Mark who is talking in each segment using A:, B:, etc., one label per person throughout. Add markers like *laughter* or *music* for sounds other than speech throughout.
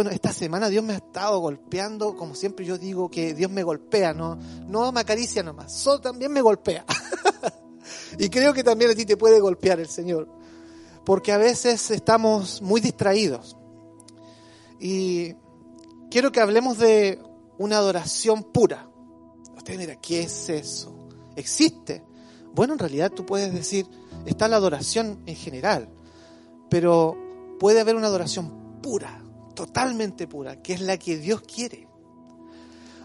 A: bueno, esta semana Dios me ha estado golpeando, como siempre yo digo que Dios me golpea, no, no me acaricia nomás, solo también me golpea. *laughs* y creo que también a ti te puede golpear el Señor, porque a veces estamos muy distraídos. Y quiero que hablemos de una adoración pura. Usted mira, ¿qué es eso? ¿Existe? Bueno, en realidad tú puedes decir, está la adoración en general, pero puede haber una adoración pura, totalmente pura, que es la que Dios quiere.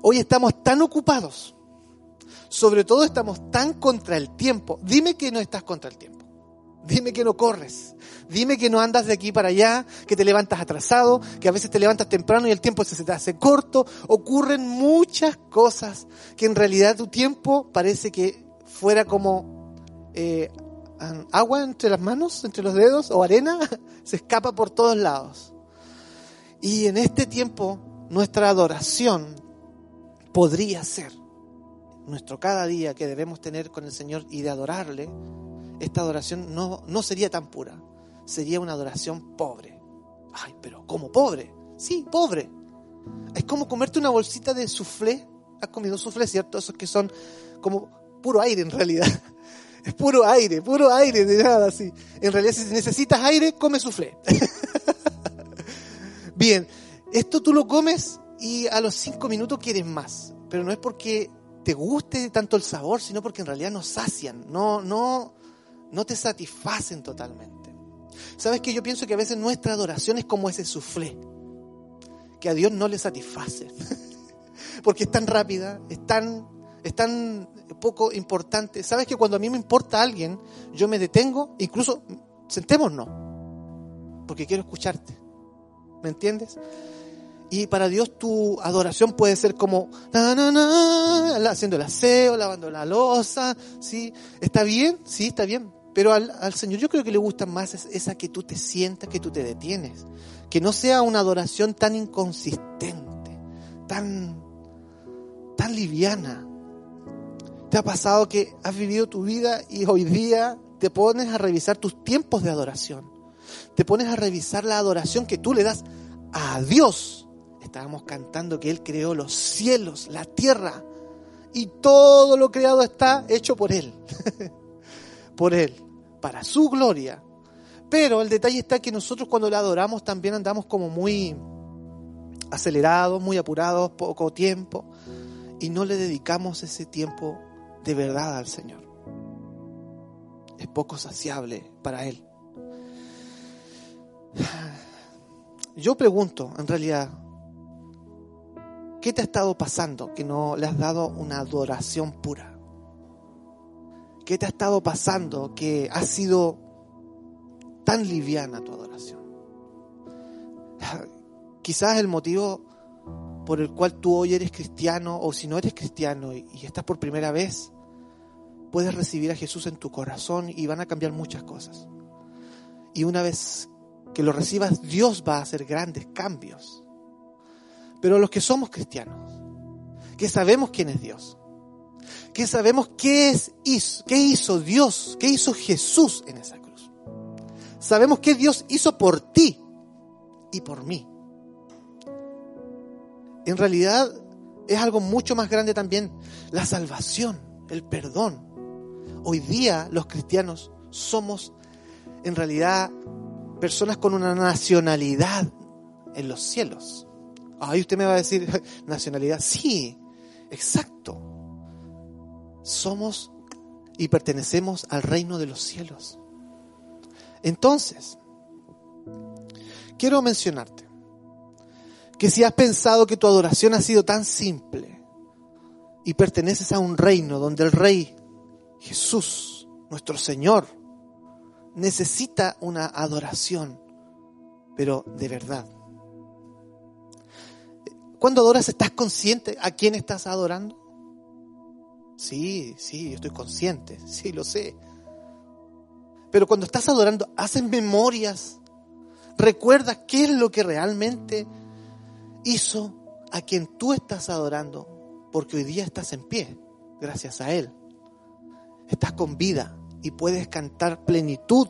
A: Hoy estamos tan ocupados, sobre todo estamos tan contra el tiempo. Dime que no estás contra el tiempo. Dime que no corres. Dime que no andas de aquí para allá, que te levantas atrasado, que a veces te levantas temprano y el tiempo se te hace corto. Ocurren muchas cosas que en realidad tu tiempo parece que fuera como eh, agua entre las manos, entre los dedos o arena, *laughs* se escapa por todos lados. Y en este tiempo nuestra adoración podría ser nuestro cada día que debemos tener con el Señor y de adorarle, esta adoración no, no sería tan pura, sería una adoración pobre. Ay, pero ¿cómo pobre? Sí, pobre. Es como comerte una bolsita de soufflé. ¿Has comido soufflé, cierto? Esos que son como puro aire en realidad. *laughs* Es puro aire, puro aire, de nada así. En realidad, si necesitas aire, come soufflé. *laughs* Bien, esto tú lo comes y a los cinco minutos quieres más. Pero no es porque te guste tanto el sabor, sino porque en realidad no sacian, no, no, no te satisfacen totalmente. ¿Sabes que Yo pienso que a veces nuestra adoración es como ese soufflé, que a Dios no le satisface. *laughs* porque es tan rápida, es tan, es tan poco importante. ¿Sabes que cuando a mí me importa alguien, yo me detengo, incluso sentémonos, porque quiero escucharte. ¿Me entiendes? Y para Dios tu adoración puede ser como haciendo el aseo, lavando la losa, ¿sí? ¿Está bien? Sí, está bien. Pero al, al Señor yo creo que le gusta más esa que tú te sientas, que tú te detienes. Que no sea una adoración tan inconsistente, tan, tan liviana. ¿Te ha pasado que has vivido tu vida y hoy día te pones a revisar tus tiempos de adoración? Te pones a revisar la adoración que tú le das a Dios. Estábamos cantando que Él creó los cielos, la tierra, y todo lo creado está hecho por Él. *laughs* por Él, para su gloria. Pero el detalle está que nosotros cuando le adoramos también andamos como muy acelerados, muy apurados, poco tiempo, y no le dedicamos ese tiempo de verdad al Señor. Es poco saciable para Él. Yo pregunto, en realidad, ¿qué te ha estado pasando que no le has dado una adoración pura? ¿Qué te ha estado pasando que ha sido tan liviana tu adoración? *sighs* Quizás el motivo por el cual tú hoy eres cristiano o si no eres cristiano y, estás por primera vez, puedes recibir a Jesús en tu corazón y van a cambiar muchas cosas. Y una vez que lo recibas, Dios va a hacer grandes cambios. Pero los que somos cristianos, que sabemos quién es Dios, que sabemos qué, es, hizo, qué hizo Dios, qué hizo Jesús en esa cruz, sabemos qué Dios hizo por ti y por mí. En realidad es algo mucho más grande también, la salvación, el perdón. Hoy día los cristianos somos en realidad personas con una nacionalidad en los cielos. Ahí usted me va a decir, *laughs* nacionalidad. Sí, exacto. Somos y pertenecemos al reino de los cielos. Entonces, quiero mencionarte que si has pensado que tu adoración ha sido tan simple y perteneces a un reino donde el rey Jesús, nuestro Señor, necesita una adoración, pero de verdad. Cuando adoras, ¿estás consciente a quién estás adorando? Sí, sí, estoy consciente, *laughs* sí, lo sé. Pero cuando estás adorando, haces memorias, recuerdas qué es lo que realmente hizo a quien tú estás adorando, porque hoy día estás en pie, gracias a Él. Estás con vida y puedes cantar plenitud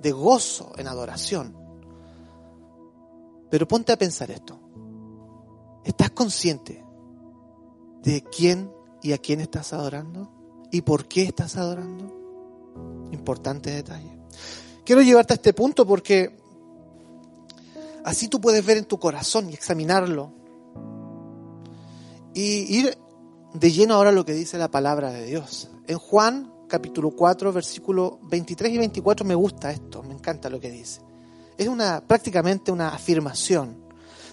A: de gozo en adoración. Pero ponte a pensar esto. ¿Estás consciente de quién y a quién estás adorando? ¿Y por qué estás adorando? Importante detalle. Quiero llevarte a este punto porque así tú puedes ver en tu corazón y examinarlo. Y ir de lleno ahora a lo que dice la palabra de Dios. En Juan capítulo 4, versículo 23 y 24 me gusta esto, me encanta lo que dice. Es una prácticamente una afirmación.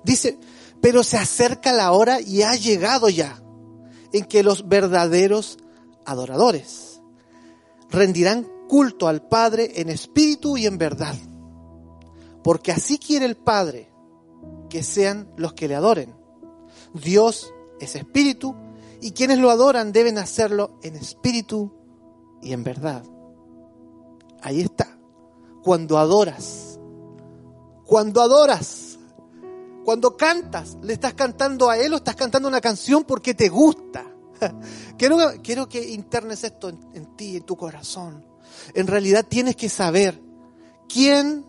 A: Dice, pero se acerca la hora y ha llegado ya en que los verdaderos adoradores rendirán culto al Padre en espíritu y en verdad. Porque así quiere el Padre que sean los que le adoren. Dios es espíritu y quienes lo adoran deben hacerlo en espíritu y en verdad. Ahí está. Cuando adoras, cuando adoras, cuando cantas, le estás cantando a Él o estás cantando una canción porque te gusta. *laughs* Quiero, quiero que internes esto en, ti, en tu corazón. En realidad tienes que saber quién,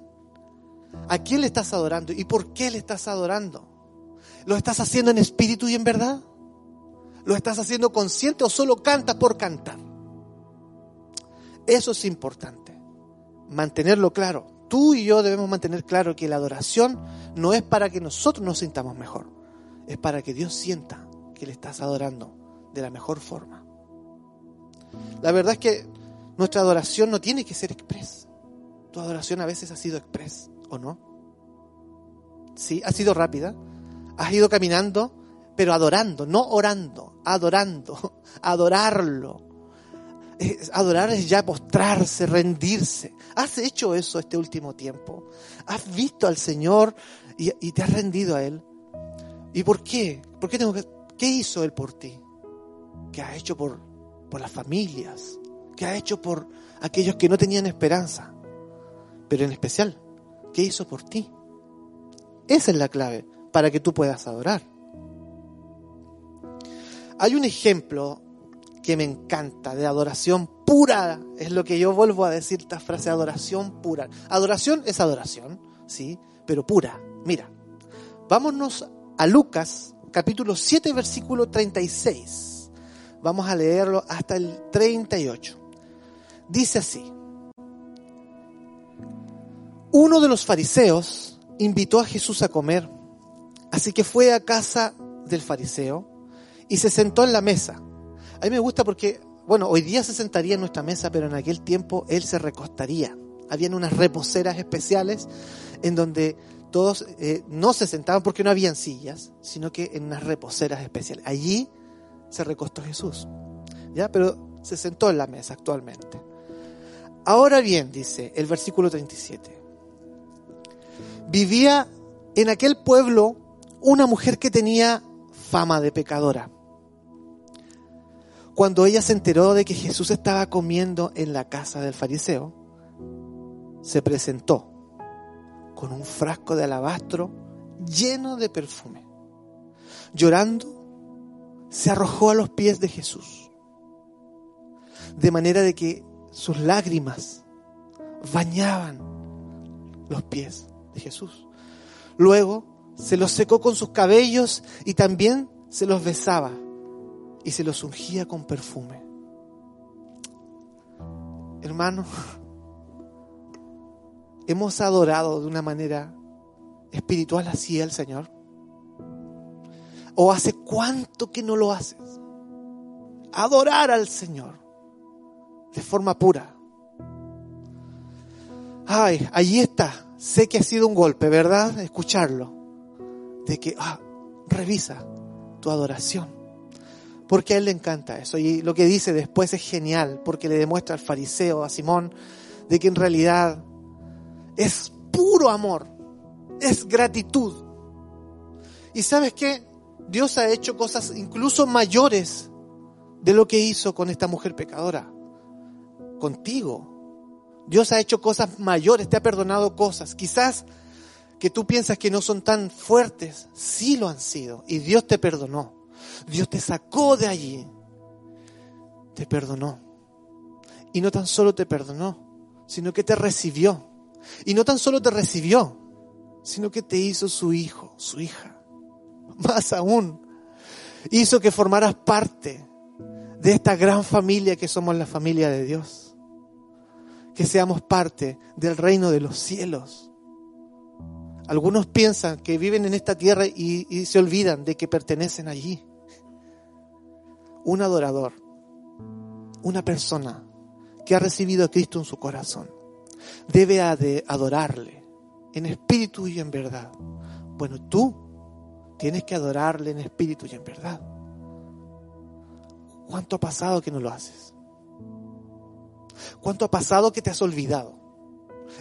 A: a quién le estás adorando y por qué le estás adorando. ¿Lo estás haciendo en espíritu y en verdad? ¿Lo estás haciendo consciente o solo cantas por cantar? Eso es importante. Mantenerlo claro. Tú y yo debemos mantener claro que la adoración no es para que nosotros nos sintamos mejor. Es para que Dios sienta que le estás adorando de la mejor forma. La verdad es que nuestra adoración no tiene que ser express. Tu adoración a veces ha sido express, ¿o no? Sí, ha sido rápida. Has ido caminando, pero adorando, no orando, adorando, *laughs* adorarlo adorar es ya postrarse, rendirse. ¿Has hecho eso este último tiempo? ¿Has visto al Señor y, te has rendido a Él? ¿Y por qué? ¿Por qué, tengo que, qué hizo Él por ti? ¿Qué ha hecho por, por las familias? ¿Qué ha hecho por aquellos que no tenían esperanza? Pero en especial, ¿qué hizo por ti? Esa es la clave para que tú puedas adorar. Hay un ejemplo que me encanta, de adoración pura. Es lo que yo vuelvo a decir esta frase, adoración pura. Adoración es adoración, ¿sí? Pero pura. Mira, vámonos a Lucas, capítulo 7, versículo 36. Vamos a leerlo hasta el 38. Dice así. Uno de los fariseos invitó a Jesús a comer, así que fue a casa del fariseo y se sentó en la mesa. A mí me gusta porque, bueno, hoy día se sentaría en nuestra mesa, pero en aquel tiempo él se recostaría. Habían unas reposeras especiales en donde todos eh, no se sentaban porque no habían sillas, sino que en unas reposeras especiales. Allí se recostó Jesús. ¿Ya? Pero se sentó en la mesa actualmente. Ahora bien, dice el versículo 37. Vivía en aquel pueblo una mujer que tenía fama de pecadora cuando ella se enteró de que Jesús estaba comiendo en la casa del fariseo, se presentó con un frasco de alabastro lleno de perfume. Llorando, se arrojó a los pies de Jesús, de manera de que sus lágrimas bañaban los pies de Jesús. Luego se los secó con sus cabellos y también se los besaba y se los ungía con perfume. Hermano, hemos adorado de una manera espiritual así al Señor. ¿O hace cuánto que no lo haces? Adorar al Señor de forma pura. Ay, allí está. Sé que ha sido un golpe, ¿verdad? Escucharlo. De que, ah, revisa tu adoración. Porque a él le encanta eso. Y lo que dice después es genial, porque le demuestra al fariseo, a Simón, de que en realidad es puro amor, es gratitud. Y sabes qué? Dios ha hecho cosas incluso mayores de lo que hizo con esta mujer pecadora. Contigo. Dios ha hecho cosas mayores, te ha perdonado cosas. Quizás que tú piensas que no son tan fuertes, sí lo han sido. Y Dios te perdonó. Dios te sacó de allí. Te perdonó. Y no tan solo te perdonó, sino que te recibió. Y no tan solo te recibió, sino que te hizo su hijo, su hija. Más aún, hizo que formaras parte de esta gran familia que somos la familia de Dios. Que seamos parte del reino de los cielos. Algunos piensan que viven en esta tierra y, y se olvidan de que pertenecen allí. Un adorador, una persona que ha recibido a Cristo en su corazón, debe adorarle en espíritu y en verdad. Bueno, tú tienes que adorarle en espíritu y en verdad. ¿Cuánto ha pasado que no lo haces? ¿Cuánto ha pasado que te has olvidado?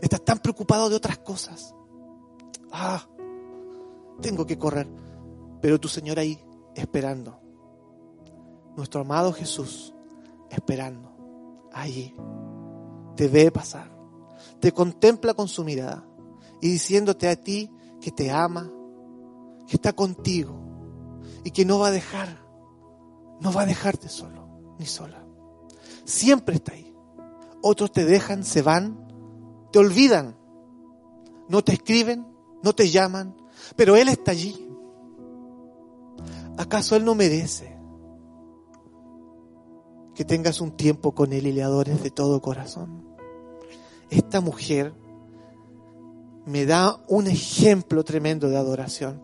A: Estás tan preocupado de otras cosas. Ah, tengo que correr. Pero tu Señor ahí, esperando. Nuestro amado Jesús, esperando. Allí. Te ve pasar. Te contempla con su mirada. Y diciéndote a ti que te ama, que está contigo. Y que no va a dejar. No va a dejarte solo, ni sola. Siempre está ahí. Otros te dejan, se van, te olvidan. No te escriben, no te llaman, pero Él está allí. ¿Acaso Él no merece que tengas un tiempo con Él y le adores de todo corazón? Esta mujer me da un ejemplo tremendo de adoración.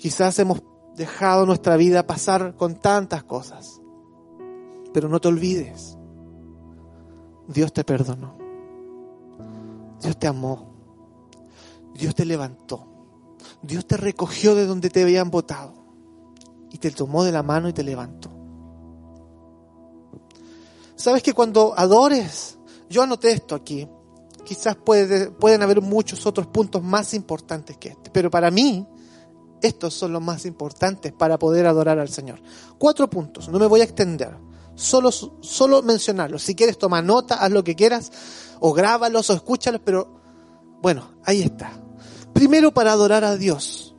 A: Quizás hemos dejado nuestra vida pasar con tantas cosas, pero no te olvides, Dios te perdonó, Dios te amó, Dios te levantó. Dios te recogió de donde te habían botado y te tomó de la mano y te levantó. ¿Sabes que cuando adores, yo anoté esto aquí, quizás pueden haber muchos otros puntos más importantes que este, pero para mí estos son los más importantes para poder adorar al Señor. Cuatro puntos, no me voy a extender, solo, solo mencionarlos. Si quieres tomar nota, haz lo que quieras, o grábalos o escúchalos, pero bueno, ahí está. Primero para adorar a Dios,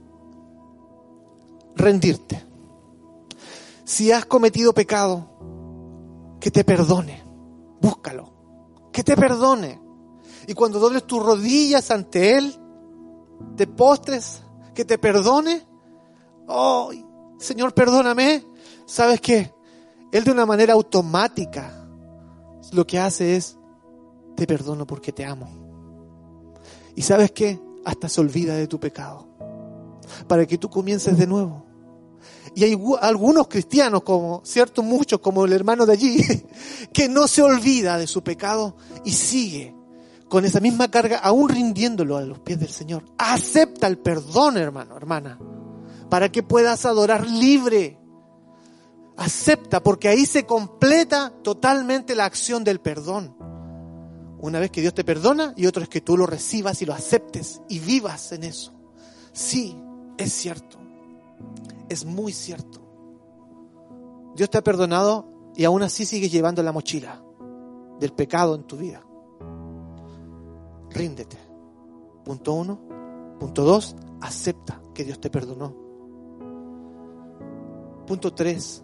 A: rendirte. Si has cometido pecado, que te perdone, búscalo, que te perdone. Y cuando dobles tus rodillas ante Él, te postres, que te perdone. Oh, Señor, perdóname. ¿Sabes qué? Él de una manera automática lo que hace es, te perdono porque te amo. Y sabes qué? Hasta se olvida de tu pecado. Para que tú comiences de nuevo. Y hay algunos cristianos, como cierto muchos, como el hermano de allí, *laughs* que no se olvida de su pecado y sigue con esa misma carga, aún rindiéndolo a los pies del Señor. Acepta el perdón, hermano, hermana, para que puedas adorar libre. Acepta, porque ahí se completa totalmente la acción del perdón. Una vez que Dios te perdona y otro es que tú lo recibas y lo aceptes y vivas en eso. Sí, es cierto. Es muy cierto. Dios te ha perdonado y aún así sigues llevando la mochila del pecado en tu vida. Ríndete. Punto uno. Punto dos, acepta que Dios te perdonó. Punto tres,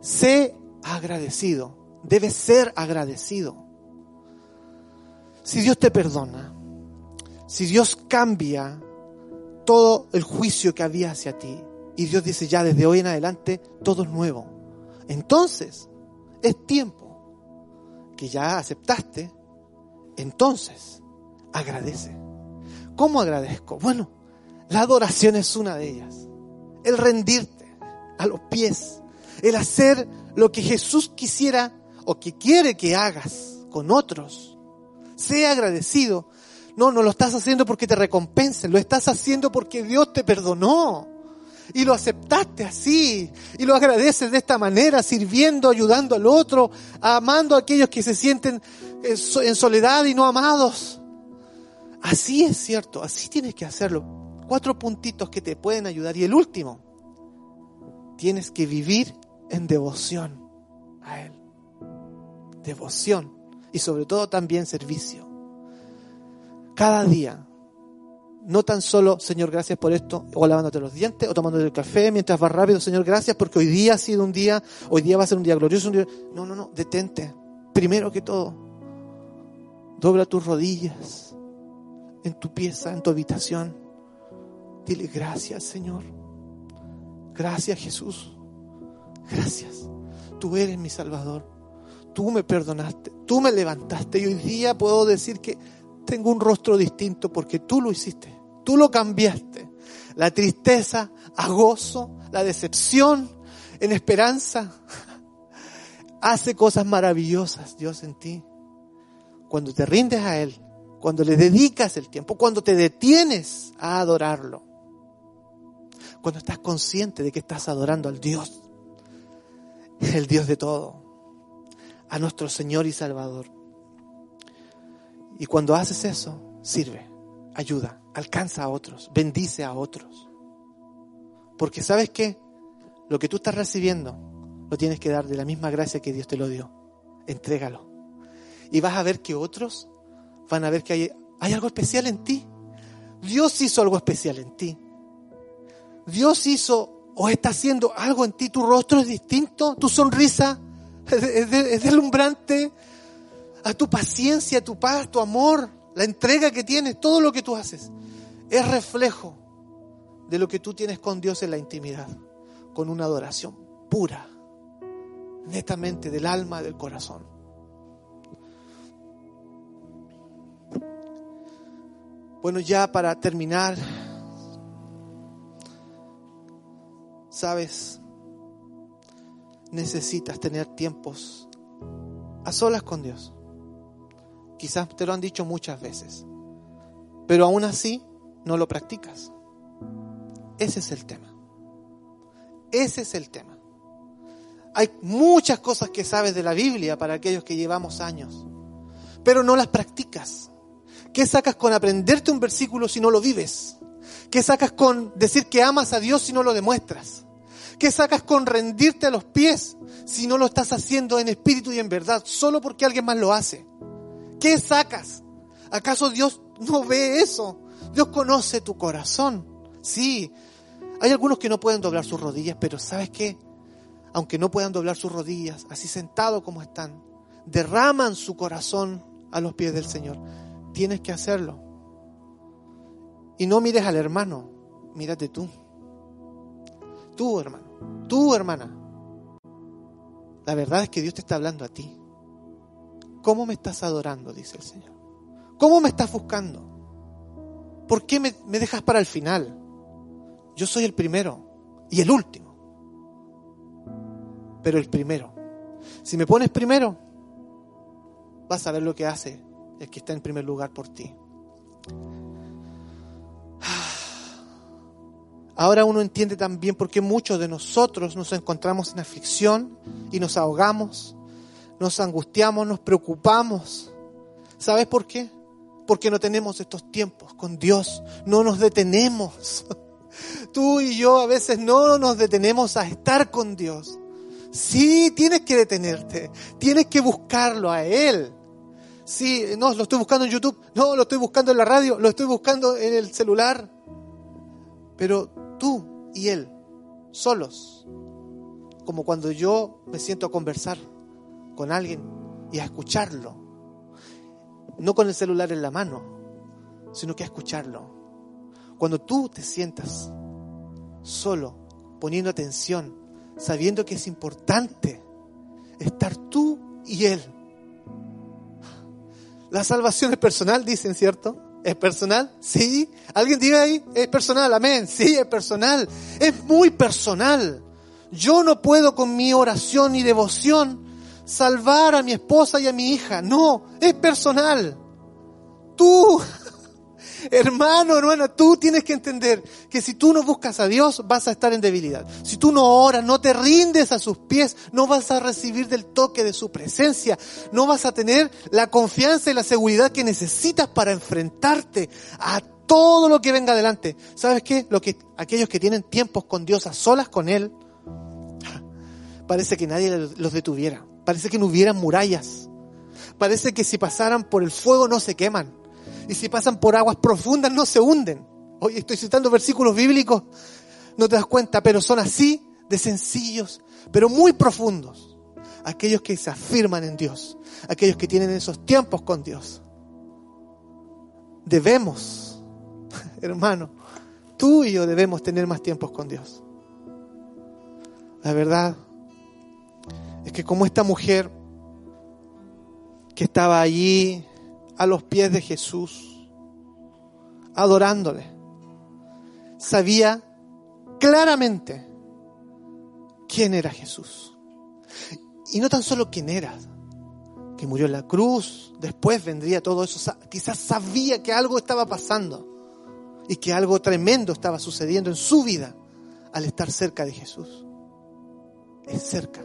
A: sé agradecido. Debes ser agradecido. Si Dios te perdona, si Dios cambia todo el juicio que había hacia ti, y Dios dice ya desde hoy en adelante todo es nuevo, entonces es tiempo que ya aceptaste, entonces agradece. ¿Cómo agradezco? Bueno, la adoración es una de ellas. el rendirte a los pies, el hacer lo que Jesús quisiera o que quiere que hagas con otros. Sea agradecido. No, no lo estás haciendo porque te recompensen, lo estás haciendo porque Dios te perdonó. Y lo aceptaste así. Y lo agradeces de esta manera, sirviendo, ayudando al otro, amando a aquellos que se sienten en soledad y no amados. Así es cierto, así tienes que hacerlo. Cuatro puntitos que te pueden ayudar. Y el último, tienes que vivir en devoción a Él. Devoción. Y sobre todo también servicio. Cada día. No tan solo, Señor, gracias por esto, o lavándote los dientes, o tomándote el café mientras vas rápido, Señor, gracias porque hoy día ha sido un día, hoy día va a ser un día glorioso. No, no, no, detente. Primero que todo, dobla tus rodillas en tu pieza, en tu habitación. Dile gracias, Señor. Gracias, Jesús. Gracias. Tú eres mi Salvador. Tú me perdonaste. Tú me levantaste. Y hoy día puedo decir que tengo un rostro distinto porque tú lo hiciste. Tú lo cambiaste. La tristeza a gozo, la decepción en esperanza. *laughs* Hace cosas maravillosas Dios en ti. Cuando te rindes a Él, cuando le dedicas el tiempo, cuando te detienes a adorarlo, cuando estás consciente de que estás adorando al Dios, el Dios de todo, a nuestro Señor y Salvador. Y cuando haces eso, sirve, ayuda, alcanza a otros, bendice a otros. Porque sabes qué? Lo que tú estás recibiendo lo tienes que dar de la misma gracia que Dios te lo dio. Entrégalo. Y vas a ver que otros van a ver que hay, hay algo especial en ti. Dios hizo algo especial en ti. Dios hizo o está haciendo algo en ti. Tu rostro es distinto, tu sonrisa es, es deslumbrante, a tu paciencia, tu paz, tu amor, la entrega que tienes, todo lo que tú haces, es reflejo de lo que tú tienes con Dios en la intimidad, con una adoración pura, netamente del alma, del corazón. Bueno, ya para terminar, sabes, necesitas tener tiempos a solas con Dios. Quizás te lo han dicho muchas veces, pero aún así no lo practicas. Ese es el tema. Ese es el tema. Hay muchas cosas que sabes de la Biblia para aquellos que llevamos años, pero no las practicas. ¿Qué sacas con aprenderte un versículo si no lo vives? ¿Qué sacas con decir que amas a Dios si no lo demuestras? ¿Qué sacas con rendirte a los pies si no lo estás haciendo en espíritu y en verdad, solo porque alguien más lo hace? ¿Qué sacas? ¿Acaso Dios no ve eso? Dios conoce tu corazón. Sí, hay algunos que no pueden doblar sus rodillas, pero ¿sabes qué? Aunque no puedan doblar sus rodillas, así sentados como están, derraman su corazón a los pies del Señor. Tienes que hacerlo. Y no mires al hermano, mírate tú. Tú, hermano, tú, hermana. La verdad es que Dios te está hablando a ti. ¿Cómo me estás adorando? Dice el Señor. ¿Cómo me estás buscando? ¿Por qué me, me dejas para el final? Yo soy el primero y el último. Pero el primero. Si me pones primero, vas a ver lo que hace el que está en primer lugar por ti. Ahora uno entiende también por qué muchos de nosotros nos encontramos en aflicción y nos ahogamos nos angustiamos, nos preocupamos. ¿Sabes por qué? Porque no tenemos estos tiempos con Dios, no nos detenemos. *laughs* Tú y yo a veces no nos detenemos a estar con Dios. Sí, tienes que detenerte, tienes que buscarlo a Él. Sí, no, lo estoy buscando en YouTube, no, lo estoy buscando en la radio, lo estoy buscando en el celular. Pero tú y Él, solos, como cuando yo me siento a conversar con alguien y a escucharlo. No con el celular en la mano, sino que a escucharlo. Cuando tú te sientas solo, poniendo atención, sabiendo que es importante estar tú y Él. La salvación es personal, dicen, ¿cierto? ¿Es personal? Sí. ¿Alguien diga ahí? Es personal, amén. Sí, es personal. Es muy personal. Yo no puedo con mi oración y devoción salvar a mi esposa y a mi hija. No, es personal. Tú *laughs* Hermano, hermana, tú tienes que entender que si tú no buscas a Dios, vas a estar en debilidad. Si tú no oras, no te rindes a sus pies, no vas a recibir del toque de su presencia, no vas a tener la confianza y la seguridad que necesitas para enfrentarte a todo lo que venga adelante. ¿Sabes qué? Lo que, aquellos que tienen tiempos con Dios, a solas con Él, parece que nadie los detuviera. Parece que no hubieran murallas. Parece que si pasaran por el fuego no se queman y si pasan por aguas profundas no se hunden. Hoy estoy citando versículos bíblicos, no te das cuenta, pero son así de sencillos, pero muy profundos. Aquellos que se afirman en Dios, aquellos que tienen esos tiempos con Dios. Debemos, *laughs* hermano, tú y yo debemos tener más tiempos con Dios. La verdad es que como esta mujer que estaba allí a los pies de Jesús, adorándole. Sabía claramente quién era Jesús. Y no tan solo quién era, que murió en la cruz, después vendría todo eso. Quizás sabía que algo estaba pasando y que algo tremendo estaba sucediendo en su vida al estar cerca de Jesús. Es cerca.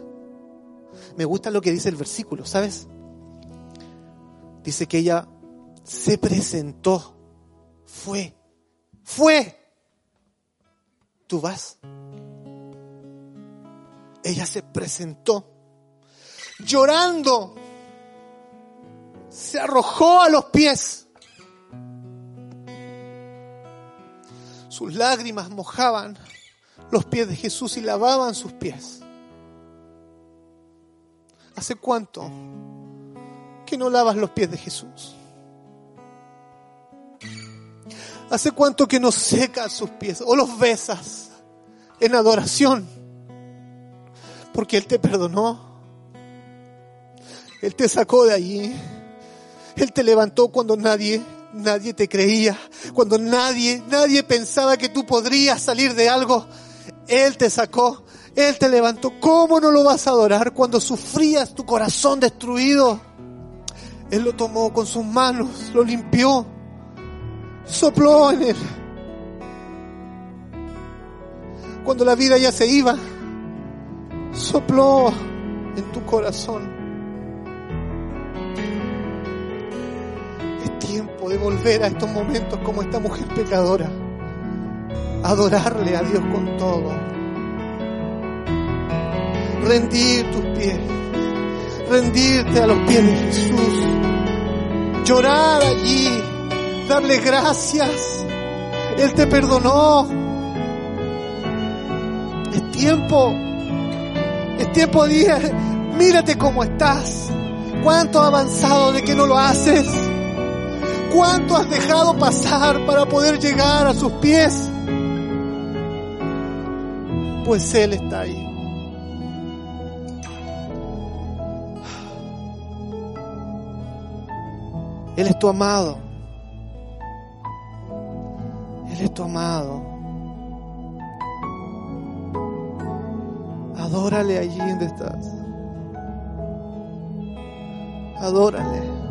A: Me gusta lo que dice el versículo, ¿sabes? dice que ella se presentó, fue, fue. Tú vas. Ella se presentó, llorando, se arrojó a los pies. Sus lágrimas mojaban los pies de Jesús y lavaban sus pies. ¿Hace cuánto que no lavas los pies de Jesús? ¿Hace cuánto que no secas sus pies o los besas en adoración? Porque Él te perdonó. Él te sacó de allí. Él te levantó cuando nadie, nadie te creía. Cuando nadie, nadie pensaba que tú podrías salir de algo. Él te sacó. Él te levantó. ¿Cómo no lo vas a adorar cuando sufrías tu corazón destruido? Él lo tomó con sus manos, lo limpió, sopló en él. Cuando la vida ya se iba, sopló en tu corazón. Es tiempo de volver a estos momentos como esta mujer pecadora, adorarle a Dios con todo, rendir tus pies rendirte a los pies de Jesús, llorar allí, darle gracias. Él te perdonó. Es tiempo, es tiempo de mírate cómo estás. ¿Cuánto has avanzado de que no lo haces? ¿Cuánto has dejado pasar para poder llegar a sus pies? Pues Él está ahí. Él es tu amado. Él es tu amado. Adórale allí donde estás. Adórale.